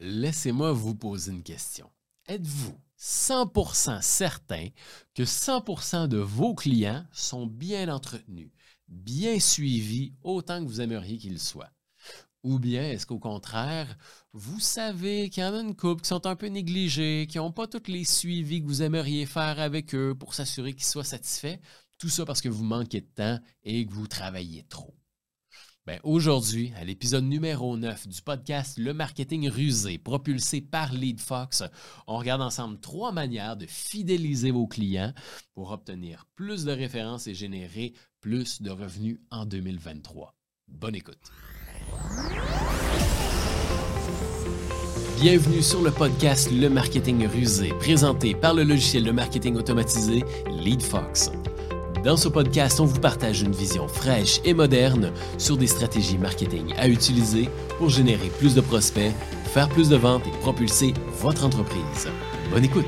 laissez-moi vous poser une question. Êtes-vous 100% certain que 100% de vos clients sont bien entretenus, bien suivis autant que vous aimeriez qu'ils soient? Ou bien est-ce qu'au contraire, vous savez qu'il y en a une couple qui sont un peu négligés, qui n'ont pas tous les suivis que vous aimeriez faire avec eux pour s'assurer qu'ils soient satisfaits? Tout ça parce que vous manquez de temps et que vous travaillez trop. Ben, aujourd'hui, à l'épisode numéro 9 du podcast Le marketing rusé, propulsé par LeadFox, on regarde ensemble trois manières de fidéliser vos clients pour obtenir plus de références et générer plus de revenus en 2023. Bonne écoute. Bienvenue sur le podcast Le marketing rusé, présenté par le logiciel de marketing automatisé LeadFox. Dans ce podcast, on vous partage une vision fraîche et moderne sur des stratégies marketing à utiliser pour générer plus de prospects, faire plus de ventes et propulser votre entreprise. Bonne écoute!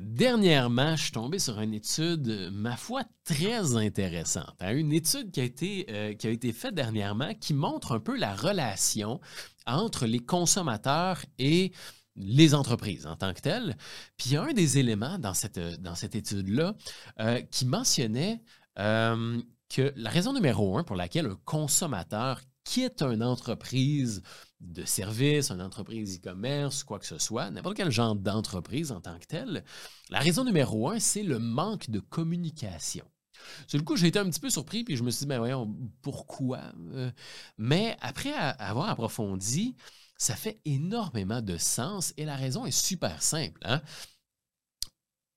Dernièrement, je suis tombé sur une étude, ma foi, très intéressante. Hein. Une étude qui a, été, euh, qui a été faite dernièrement qui montre un peu la relation entre les consommateurs et les entreprises en tant que telles. Puis il y a un des éléments dans cette, dans cette étude-là euh, qui mentionnait euh, que la raison numéro un pour laquelle un consommateur quitte une entreprise de service, une entreprise e-commerce, quoi que ce soit, n'importe quel genre d'entreprise en tant que telle, la raison numéro un, c'est le manque de communication. Sur le coup, j'ai été un petit peu surpris, puis je me suis dit, ben voyons, pourquoi? Euh, mais après avoir approfondi, ça fait énormément de sens et la raison est super simple. Hein.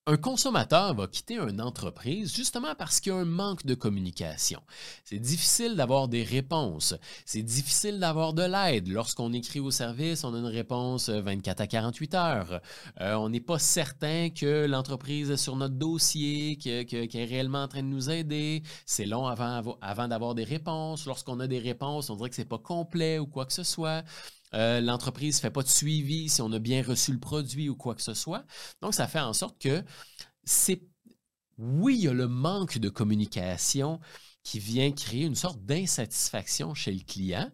Un consommateur va quitter une entreprise justement parce qu'il y a un manque de communication. C'est difficile d'avoir des réponses. C'est difficile d'avoir de l'aide. Lorsqu'on écrit au service, on a une réponse 24 à 48 heures. Euh, on n'est pas certain que l'entreprise est sur notre dossier, qu'elle est réellement en train de nous aider. C'est long avant, avant d'avoir des réponses. Lorsqu'on a des réponses, on dirait que ce n'est pas complet ou quoi que ce soit. Euh, l'entreprise ne fait pas de suivi si on a bien reçu le produit ou quoi que ce soit. Donc, ça fait en sorte que c'est. Oui, il y a le manque de communication qui vient créer une sorte d'insatisfaction chez le client,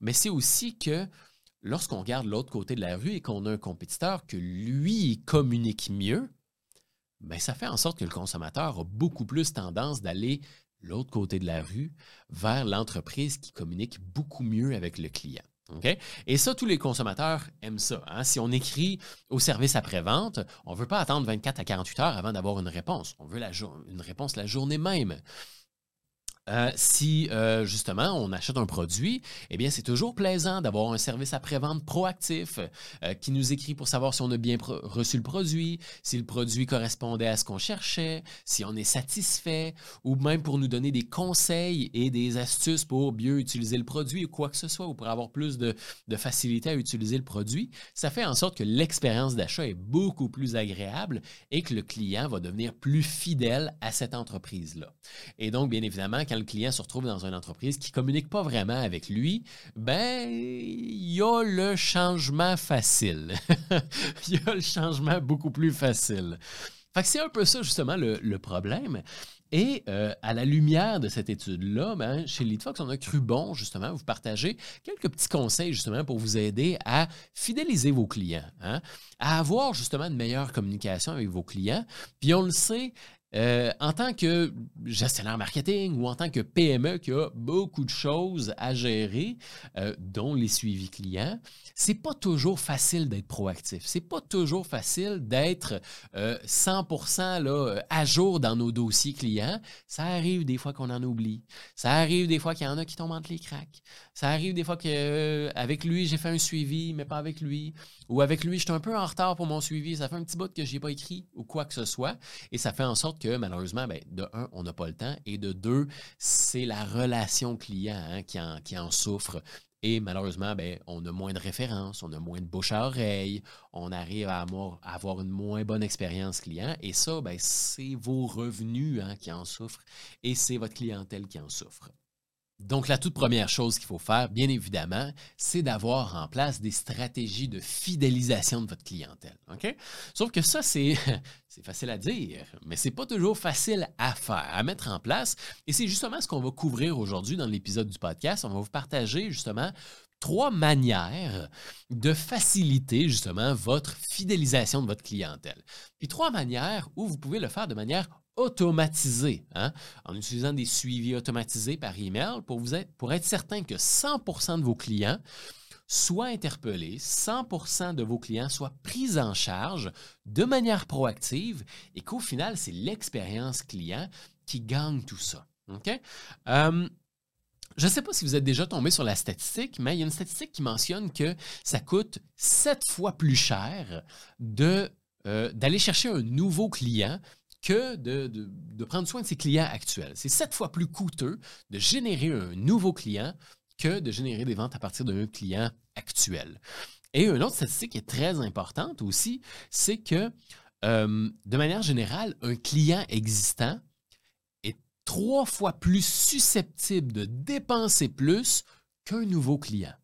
mais c'est aussi que lorsqu'on regarde l'autre côté de la rue et qu'on a un compétiteur que lui communique mieux, bien, ça fait en sorte que le consommateur a beaucoup plus tendance d'aller l'autre côté de la rue vers l'entreprise qui communique beaucoup mieux avec le client. Et ça, tous les consommateurs aiment ça. Hein? Si on écrit au service après-vente, on ne veut pas attendre 24 à 48 heures avant d'avoir une réponse. On veut une réponse la journée même. Euh, si euh, justement on achète un produit, eh bien c'est toujours plaisant d'avoir un service après-vente proactif euh, qui nous écrit pour savoir si on a bien reçu le produit, si le produit correspondait à ce qu'on cherchait, si on est satisfait, ou même pour nous donner des conseils et des astuces pour mieux utiliser le produit ou quoi que ce soit, ou pour avoir plus de, de facilité à utiliser le produit. Ça fait en sorte que l'expérience d'achat est beaucoup plus agréable et que le client va devenir plus fidèle à cette entreprise-là. Et donc, bien évidemment, quand le client se retrouve dans une entreprise qui ne communique pas vraiment avec lui, ben, il y a le changement facile. Il y a le changement beaucoup plus facile. Fait que c'est un peu ça, justement, le, problème. Et euh, à la lumière de cette étude-là, ben, chez LeadFox, on a cru bon, justement, vous partager quelques petits conseils, justement, pour vous aider à fidéliser vos clients, hein, à avoir, justement, une meilleure communication avec vos clients. Puis on le sait, euh, en tant que gestionnaire marketing ou en tant que PME qui a beaucoup de choses à gérer, euh, dont les suivis clients, c'est pas toujours facile d'être proactif. C'est pas toujours facile d'être 100% euh, là, à jour dans nos dossiers clients. Ça arrive des fois qu'on en oublie. Ça arrive des fois qu'il y en a qui tombent entre les cracks. Ça arrive des fois qu'avec lui, j'ai fait un suivi, mais pas avec lui. Ou avec lui, je suis un peu en retard pour mon suivi. Ça fait un petit bout que je n'ai pas écrit ou quoi que ce soit. Et ça fait en sorte que malheureusement, ben, de un, on n'a le temps, et de deux, c'est la relation client hein, qui, en, qui, en, souffre. Et malheureusement, ben, on a moins de références, on a moins de bouche à oreille, on arrive à avoir, une moins bonne expérience client. Et ça, ben, c'est vos revenus hein, qui en souffrent et c'est votre clientèle qui en souffre. Donc, la toute première chose qu'il faut faire, bien évidemment, c'est d'avoir en place des stratégies de fidélisation de votre clientèle. Sauf que ça, c'est, facile à dire, mais ce n'est pas toujours facile à faire, à mettre en place. Et c'est justement ce qu'on va couvrir aujourd'hui dans l'épisode du podcast. On va vous partager justement trois manières de faciliter justement votre fidélisation de votre clientèle. Puis trois manières où vous pouvez le faire de manière automatisée, hein, en utilisant des suivis automatisés par email pour, être, pour être certain que 100% de vos clients soient interpellés, 100% de vos clients soient pris en charge de manière proactive et qu'au final, c'est l'expérience client qui gagne tout ça. Euh, je ne sais pas si vous êtes déjà tombé sur la statistique, mais il y a une statistique qui mentionne que ça coûte sept fois plus cher euh, d'aller chercher un nouveau client que de, prendre soin de ses clients actuels. C'est sept fois plus coûteux de générer un nouveau client que de générer des ventes à partir d'un client actuel. Et une autre statistique qui est très importante aussi, c'est que euh, de manière générale, un client existant trois fois plus susceptible de dépenser plus qu'un nouveau client.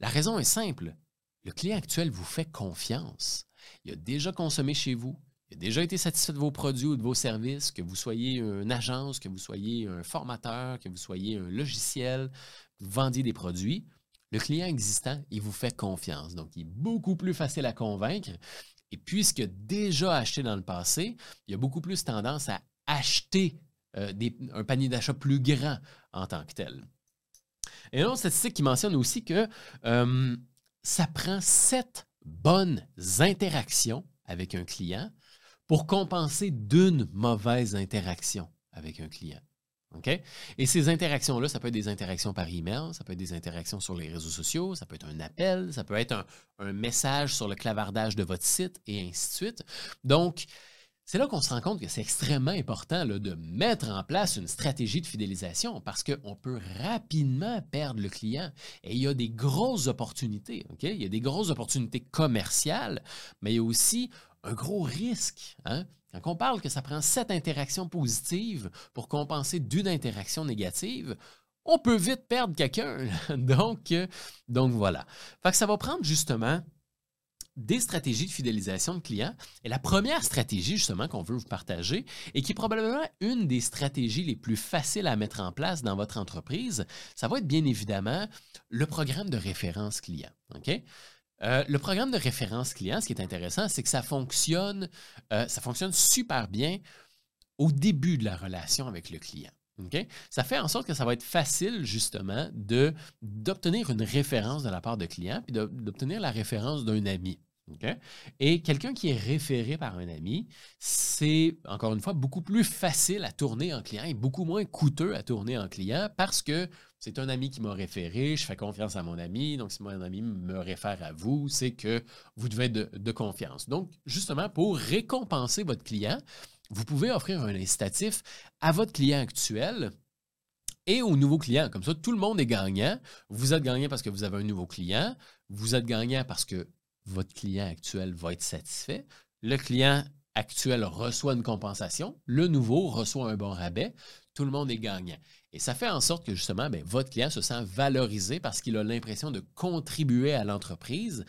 La raison est simple. Le client actuel vous fait confiance. Il a déjà consommé chez vous. Déjà été satisfait de vos produits ou de vos services, que vous soyez une agence, que vous soyez un formateur, que vous soyez un logiciel, vous vendiez des produits. Le client existant, il vous fait confiance. Donc, il est beaucoup plus facile à convaincre. Et puisqu'il a déjà acheté dans le passé, il a beaucoup plus tendance à acheter euh, un panier d'achat plus grand en tant que tel. Et une autre statistique qui mentionne aussi que euh, ça prend sept bonnes interactions avec un client pour compenser d'une mauvaise interaction avec un client. Et ces interactions-là, ça peut être des interactions par email, ça peut être des interactions sur les réseaux sociaux, ça peut être un appel, ça peut être un, message sur le clavardage de votre site et ainsi de suite. Donc, c'est là qu'on se rend compte que c'est extrêmement important de mettre en place une stratégie de fidélisation parce qu'on peut rapidement perdre le client. Et il y a des grosses opportunités. Il y a des grosses opportunités commerciales, mais il y a aussi un gros risque. Hein? Quand on parle que ça prend sept interactions positives pour compenser d'une interaction négative, on peut vite perdre quelqu'un. donc, euh, donc voilà. Fait ça va prendre justement des stratégies de fidélisation de clients. Et la première stratégie, justement, qu'on veut vous partager, et qui est probablement une des stratégies les plus faciles à mettre en place dans votre entreprise, ça va être bien évidemment le programme de référence client. Euh, le programme de référence client, ce qui est intéressant, c'est que ça fonctionne, euh, ça fonctionne super bien au début de la relation avec le client. Ça fait en sorte que ça va être facile, justement, d'obtenir une référence de la part de client, puis d'obtenir la référence d'un ami. Et quelqu'un qui est référé par un ami, c'est, encore une fois, beaucoup plus facile à tourner en client et beaucoup moins coûteux à tourner en client parce que c'est un ami qui m'a référé, je fais confiance à mon ami, donc si mon ami me réfère à vous, c'est que vous devez être de confiance. Donc, justement, pour récompenser votre client, vous pouvez offrir un incitatif à votre client actuel et aux nouveaux clients. Comme ça, tout le monde est gagnant. Vous êtes gagnant parce que vous avez un nouveau client. Vous êtes gagnant parce que votre client actuel va être satisfait. Le client actuel reçoit une compensation. Le nouveau reçoit un bon rabais. Tout le monde est gagnant. Et ça fait en sorte que justement, bien, votre client se sent valorisé parce qu'il a l'impression de contribuer à l'entreprise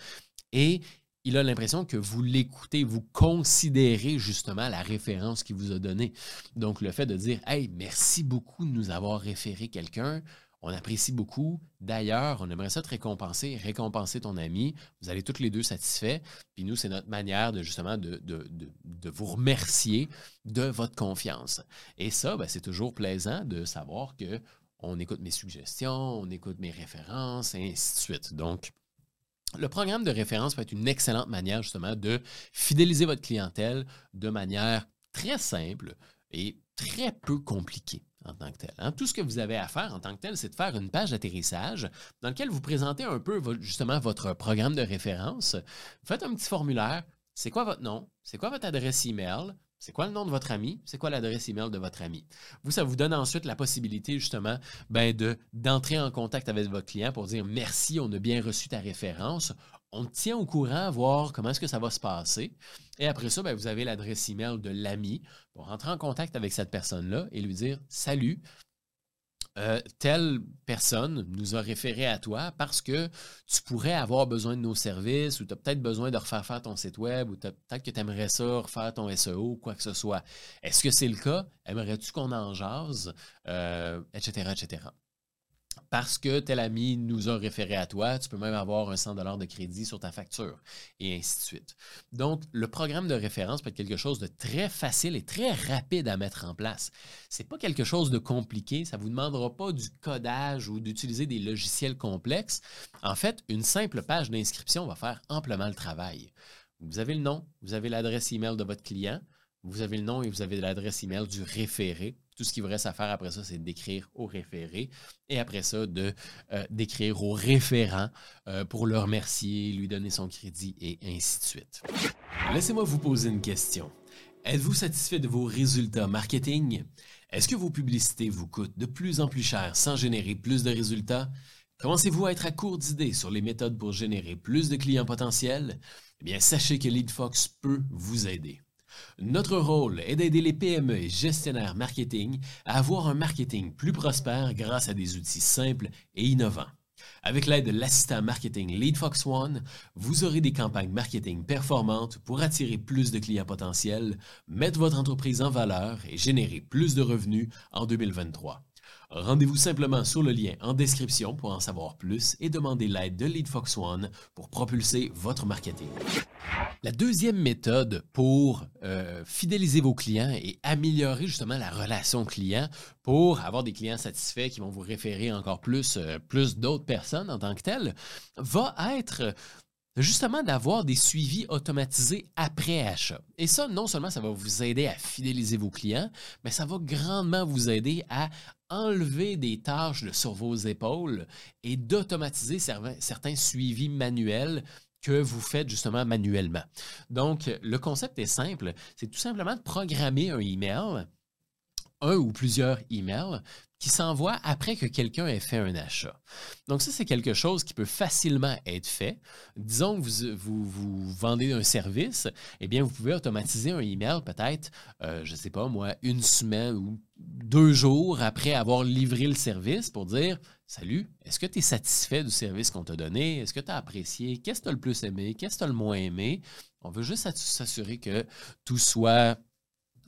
et il a l'impression que vous l'écoutez, vous considérez justement la référence qu'il vous a donnée. Donc, le fait de dire Hey, merci beaucoup de nous avoir référé quelqu'un, on apprécie beaucoup. D'ailleurs, on aimerait ça te récompenser, récompenser ton ami. Vous allez tous les deux satisfaits. Puis nous, c'est notre manière de justement de, de, vous remercier de votre confiance. Et ça, ben, c'est toujours plaisant de savoir que on écoute mes suggestions, on écoute mes références, et ainsi de suite. Donc, le programme de référence peut être une excellente manière justement de fidéliser votre clientèle de manière très simple et très peu compliquée en tant que tel. Hein. Tout ce que vous avez à faire en tant que tel, c'est de faire une page d'atterrissage dans laquelle vous présentez un peu justement votre programme de référence. Faites un petit formulaire. C'est quoi votre nom? C'est quoi votre adresse email? C'est quoi le nom de votre ami? C'est quoi l'adresse email de votre ami? Vous, ça vous donne ensuite la possibilité justement ben, de, d'entrer en contact avec votre client pour dire merci, on a bien reçu ta référence. On tient au courant, voir comment est-ce que ça va se passer. Et après ça, ben, vous avez l'adresse email de l'ami pour rentrer en contact avec cette personne-là et lui dire Salut, euh, telle personne nous a référé à toi parce que tu pourrais avoir besoin de nos services ou tu as peut-être besoin de refaire faire ton site web ou peut-être que tu aimerais ça refaire ton SEO ou quoi que ce soit. Est-ce que c'est le cas? Aimerais-tu qu'on en jase? Euh, etc., etc. parce que tel ami nous a référé à toi, tu peux même avoir un 100 de crédit sur ta facture, et ainsi de suite. Donc, le programme de référence peut être quelque chose de très facile et très rapide à mettre en place. Ce n'est pas quelque chose de compliqué, ça ne vous demandera pas du codage ou d'utiliser des logiciels complexes. En fait, une simple page d'inscription va faire amplement le travail. Vous avez le nom, vous avez l'adresse email de votre client, vous avez le nom et vous avez l'adresse email du référé. Tout ce qu'il vous reste à faire après ça, c'est d'écrire au référé et après ça, de euh, d'écrire au référent euh, pour le remercier, lui donner son crédit et ainsi de suite. Laissez-moi vous poser une question. Êtes-vous satisfait de vos résultats marketing? Est-ce que vos publicités vous coûtent de plus en plus cher sans générer plus de résultats? Commencez-vous à être à court d'idées sur les méthodes pour générer plus de clients potentiels? Eh bien, sachez que LeadFox peut vous aider. Notre rôle est d'aider les PME et gestionnaires marketing à avoir un marketing plus prospère grâce à des outils simples et innovants. Avec l'aide de l'assistant marketing LeadFox One, vous aurez des campagnes marketing performantes pour attirer plus de clients potentiels, mettre votre entreprise en valeur et générer plus de revenus en 2023. Rendez-vous simplement sur le lien en description pour en savoir plus et demander l'aide de LeadFox One pour propulser votre marketing. La deuxième méthode pour euh, fidéliser vos clients et améliorer justement la relation client pour avoir des clients satisfaits qui vont vous référer encore plus, euh, plus d'autres personnes en tant que telles, va être justement d'avoir des suivis automatisés après achat. Et ça, non seulement ça va vous aider à fidéliser vos clients, mais ça va grandement vous aider à enlever des tâches sur vos épaules et d'automatiser certains suivis manuels que vous faites justement manuellement. Donc, le concept est simple, c'est tout simplement de programmer un email, un ou plusieurs emails qui s'envoient après que quelqu'un ait fait un achat. Donc ça, c'est quelque chose qui peut facilement être fait. Disons que vous, vous, vendez un service, eh bien, vous pouvez automatiser un email peut-être, euh, je ne sais pas moi, une semaine ou deux jours après avoir livré le service pour dire Salut, est-ce que tu es satisfait du service qu'on t'a donné? Est-ce que tu as apprécié? Qu'est-ce que tu as le plus aimé? Qu'est-ce que tu as le moins aimé? On veut juste s'assurer que tout soit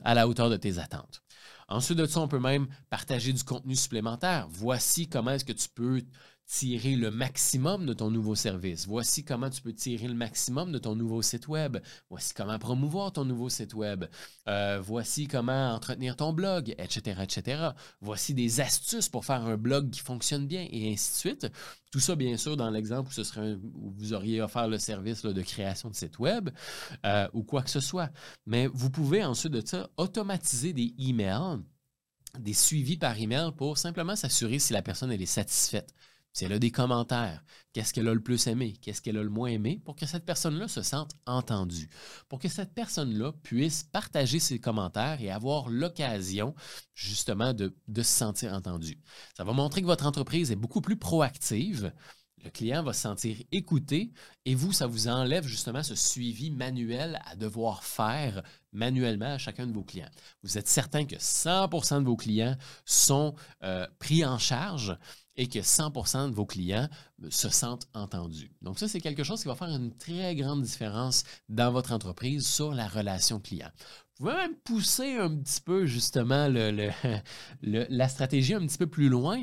à la hauteur de tes attentes. Ensuite de ça, on peut même partager du contenu supplémentaire. Voici comment est-ce que tu peux tirer le maximum de ton nouveau service. Voici comment tu peux tirer le maximum de ton nouveau site web. Voici comment promouvoir ton nouveau site web. Euh, voici comment entretenir ton blog, etc., etc. Voici des astuces pour faire un blog qui fonctionne bien et ainsi de suite. Tout ça, bien sûr, dans l'exemple où, vous auriez offert le service de création de site web euh, ou quoi que ce soit. Mais vous pouvez ensuite de ça automatiser des emails des suivis par email pour simplement s'assurer si la personne est satisfaite si elle a des commentaires, qu'est-ce qu'elle a le plus aimé, qu'est-ce qu'elle a le moins aimé, pour que cette personne-là se sente entendue, pour que cette personne-là puisse partager ses commentaires et avoir l'occasion justement de, se sentir entendue. Ça va montrer que votre entreprise est beaucoup plus proactive. Le client va se sentir écouté et vous, ça vous enlève justement ce suivi manuel à devoir faire manuellement à chacun de vos clients. Vous êtes certain que 100% de vos clients sont euh, pris en charge et que 100% de vos clients se sentent entendus. Donc ça, c'est quelque chose qui va faire une très grande différence dans votre entreprise sur la relation client. Vous pouvez même pousser un petit peu justement la stratégie un petit peu plus loin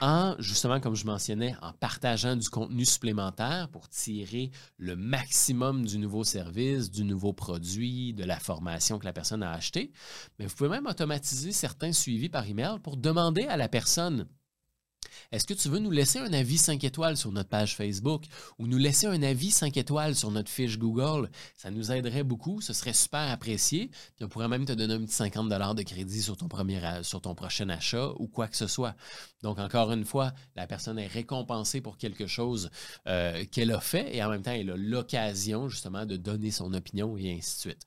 en, justement, comme je mentionnais, en partageant du contenu supplémentaire pour tirer le maximum du nouveau service, du nouveau produit, de la formation que la personne a acheté. Mais vous pouvez même automatiser certains suivis par email pour demander à la personne est-ce que tu veux nous laisser un avis 5 étoiles sur notre page Facebook ou nous laisser un avis 5 étoiles sur notre fiche Google? Ça nous aiderait beaucoup, ce serait super apprécié. Puis on pourrait même te donner un petit 50 de crédit sur ton, premier, sur ton prochain achat ou quoi que ce soit. Donc, encore une fois, la personne est récompensée pour quelque chose euh, qu'elle a fait et en même temps, elle a l'occasion justement de donner son opinion et ainsi de suite.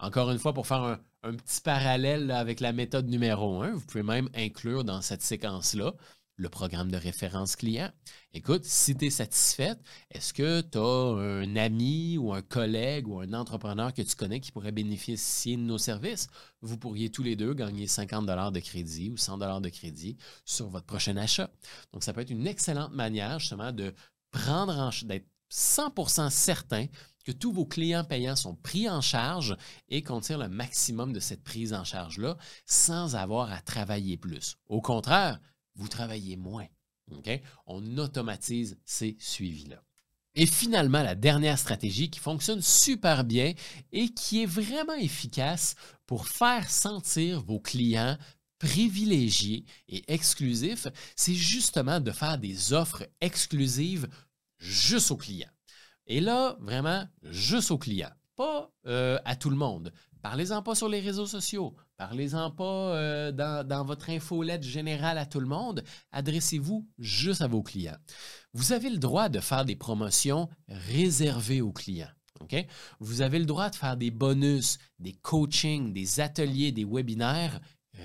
Encore une fois, pour faire un, petit parallèle avec la méthode numéro 1, vous pouvez même inclure dans cette séquence-là le programme de référence client. Écoute, si tu es satisfaite, est-ce que tu as un ami ou un collègue ou un entrepreneur que tu connais qui pourrait bénéficier de nos services? Vous pourriez tous les deux gagner 50 de crédit ou 100 de crédit sur votre prochain achat. Donc, ça peut être une excellente manière justement de prendre en d'être 100% certain que tous vos clients payants sont pris en charge et qu'on tire le maximum de cette prise en charge-là sans avoir à travailler plus. Au contraire, vous travaillez moins. On automatise ces suivis-là. Et finalement, la dernière stratégie qui fonctionne super bien et qui est vraiment efficace pour faire sentir vos clients privilégiés et exclusifs, c'est justement de faire des offres exclusives juste aux clients. Et là, vraiment, juste aux clients, pas euh, à tout le monde. Parlez-en pas sur les réseaux sociaux. Parlez-en pas euh, dans, votre infolette générale à tout le monde. Adressez-vous juste à vos clients. Vous avez le droit de faire des promotions réservées aux clients. Vous avez le droit de faire des bonus, des coachings, des ateliers, des webinaires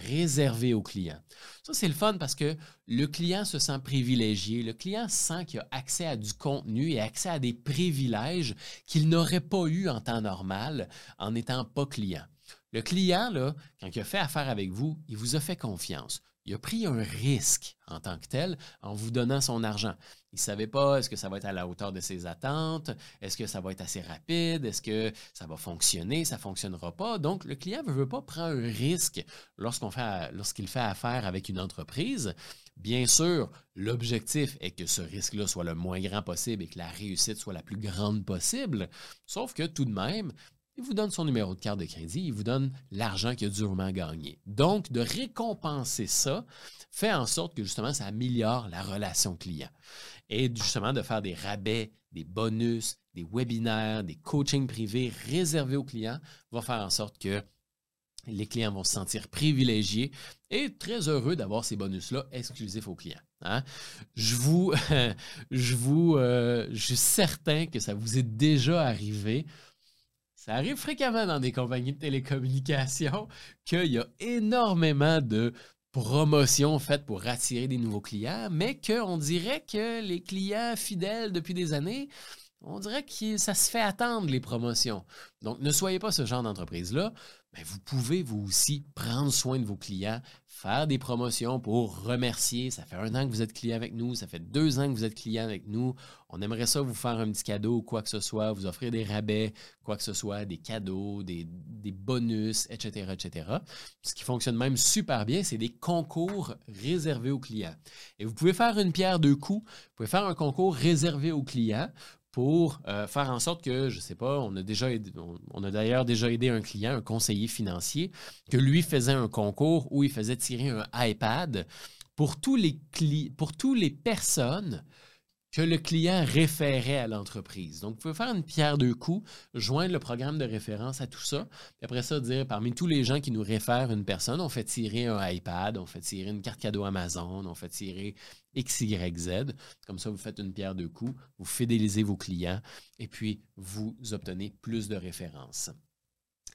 réservés aux clients. Ça, c'est le fun parce que le client se sent privilégié. Le client sent qu'il a accès à du contenu et accès à des privilèges qu'il n'aurait pas eu en temps normal en n'étant pas client. Le client, là, quand il a fait affaire avec vous, il vous a fait confiance. Il a pris un risque en tant que tel en vous donnant son argent. Il ne savait pas est-ce que ça va être à la hauteur de ses attentes, est-ce que ça va être assez rapide, est-ce que ça va fonctionner, ça ne fonctionnera pas. Donc, le client ne veut pas prendre un risque lorsqu'il fait, affaire avec une entreprise. Bien sûr, l'objectif est que ce risque-là soit le moins grand possible et que la réussite soit la plus grande possible. Sauf que tout de même, il vous donne son numéro de carte de crédit, il vous donne l'argent qu'il a durement gagné. Donc, de récompenser ça fait en sorte que justement, ça améliore la relation client. Et justement, de faire des rabais, des bonus, des webinaires, des coachings privés réservés aux clients va faire en sorte que les clients vont se sentir privilégiés et très heureux d'avoir ces bonus-là exclusifs aux clients. Hein. Je vous, je vous, euh, je suis certain que ça vous est déjà arrivé ça arrive fréquemment dans des compagnies de télécommunications qu'il y a énormément de promotions faites pour attirer des nouveaux clients, mais qu'on dirait que les clients fidèles depuis des années, on dirait que ça se fait attendre les promotions. Donc, ne soyez pas ce genre d'entreprise-là. Mais vous pouvez vous aussi prendre soin de vos clients, faire des promotions pour remercier. Ça fait un an que vous êtes client avec nous, ça fait deux ans que vous êtes client avec nous. On aimerait ça vous faire un petit cadeau, quoi que ce soit, vous offrir des rabais, quoi que ce soit, des cadeaux, des, des bonus, etc., etc. Ce qui fonctionne même super bien, c'est des concours réservés aux clients. Et vous pouvez faire une pierre deux coups. Vous pouvez faire un concours réservé aux clients pour euh, faire en sorte que, je ne sais pas, on a déjà d'ailleurs déjà aidé un client, un conseiller financier, que lui faisait un concours où il faisait tirer un iPad pour tous les, pour tous les personnes que le client référait à l'entreprise. Donc, vous pouvez faire une pierre deux coups, joindre le programme de référence à tout ça, puis après ça, dire parmi tous les gens qui nous réfèrent une personne, on fait tirer un iPad, on fait tirer une carte cadeau Amazon, on fait tirer XYZ. Comme ça, vous faites une pierre deux coups, vous fidélisez vos clients et puis vous obtenez plus de références.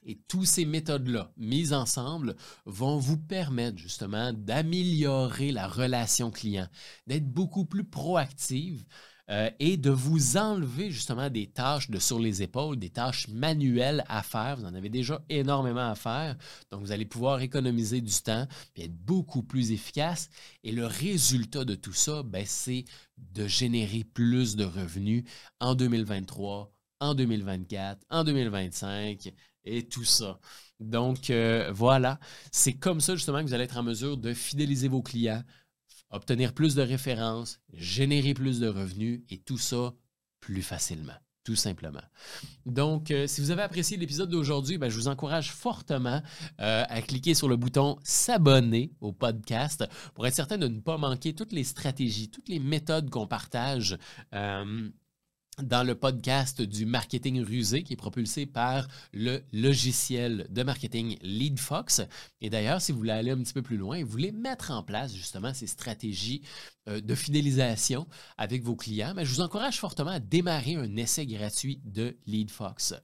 Et toutes ces méthodes-là, mises ensemble, vont vous permettre justement d'améliorer la relation client, d'être beaucoup plus proactive euh, et de vous enlever justement des tâches de sur les épaules, des tâches manuelles à faire. Vous en avez déjà énormément à faire. Donc, vous allez pouvoir économiser du temps et être beaucoup plus efficace. Et le résultat de tout ça, ben, c'est de générer plus de revenus en 2023, en 2024, en 2025 et tout ça. Donc euh, voilà, c'est comme ça justement que vous allez être en mesure de fidéliser vos clients, obtenir plus de références, générer plus de revenus et tout ça plus facilement tout simplement. Donc, euh, si vous avez apprécié l'épisode d'aujourd'hui, ben, je vous encourage fortement euh, à cliquer sur le bouton s'abonner au podcast pour être certain de ne pas manquer toutes les stratégies, toutes les méthodes qu'on partage dans le podcast du marketing rusé qui est propulsé par le logiciel de marketing LeadFox. Et d'ailleurs, si vous voulez aller un petit peu plus loin, vous voulez mettre en place justement ces stratégies euh, de fidélisation avec vos clients, mais je vous encourage fortement à démarrer un essai gratuit de LeadFox.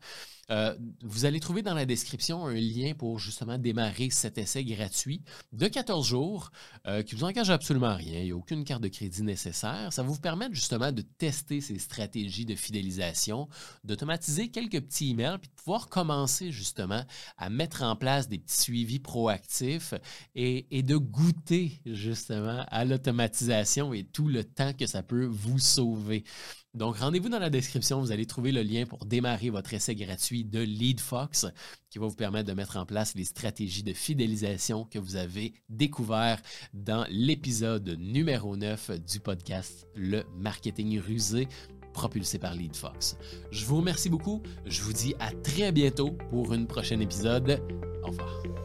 Euh, vous allez trouver dans la description un lien pour justement démarrer cet essai gratuit de 14 jours euh, qui ne vous engage absolument rien. Il n'y a aucune carte de crédit nécessaire. Ça va vous permettre justement de tester ces stratégies de fidélisation, d'automatiser quelques petits emails, puis de pouvoir commencer justement à mettre en place des petits suivis proactifs et de goûter justement à l'automatisation et tout le temps que ça peut vous sauver. Donc, rendez-vous dans la description. Vous allez trouver le lien pour démarrer votre essai gratuit de LeadFox qui va vous permettre de mettre en place les stratégies de fidélisation que vous avez découvert dans l'épisode numéro 9 du podcast Le Marketing rusé propulsé par LeadFox. Je vous remercie beaucoup. Je vous dis à très bientôt pour un prochain épisode. Au revoir.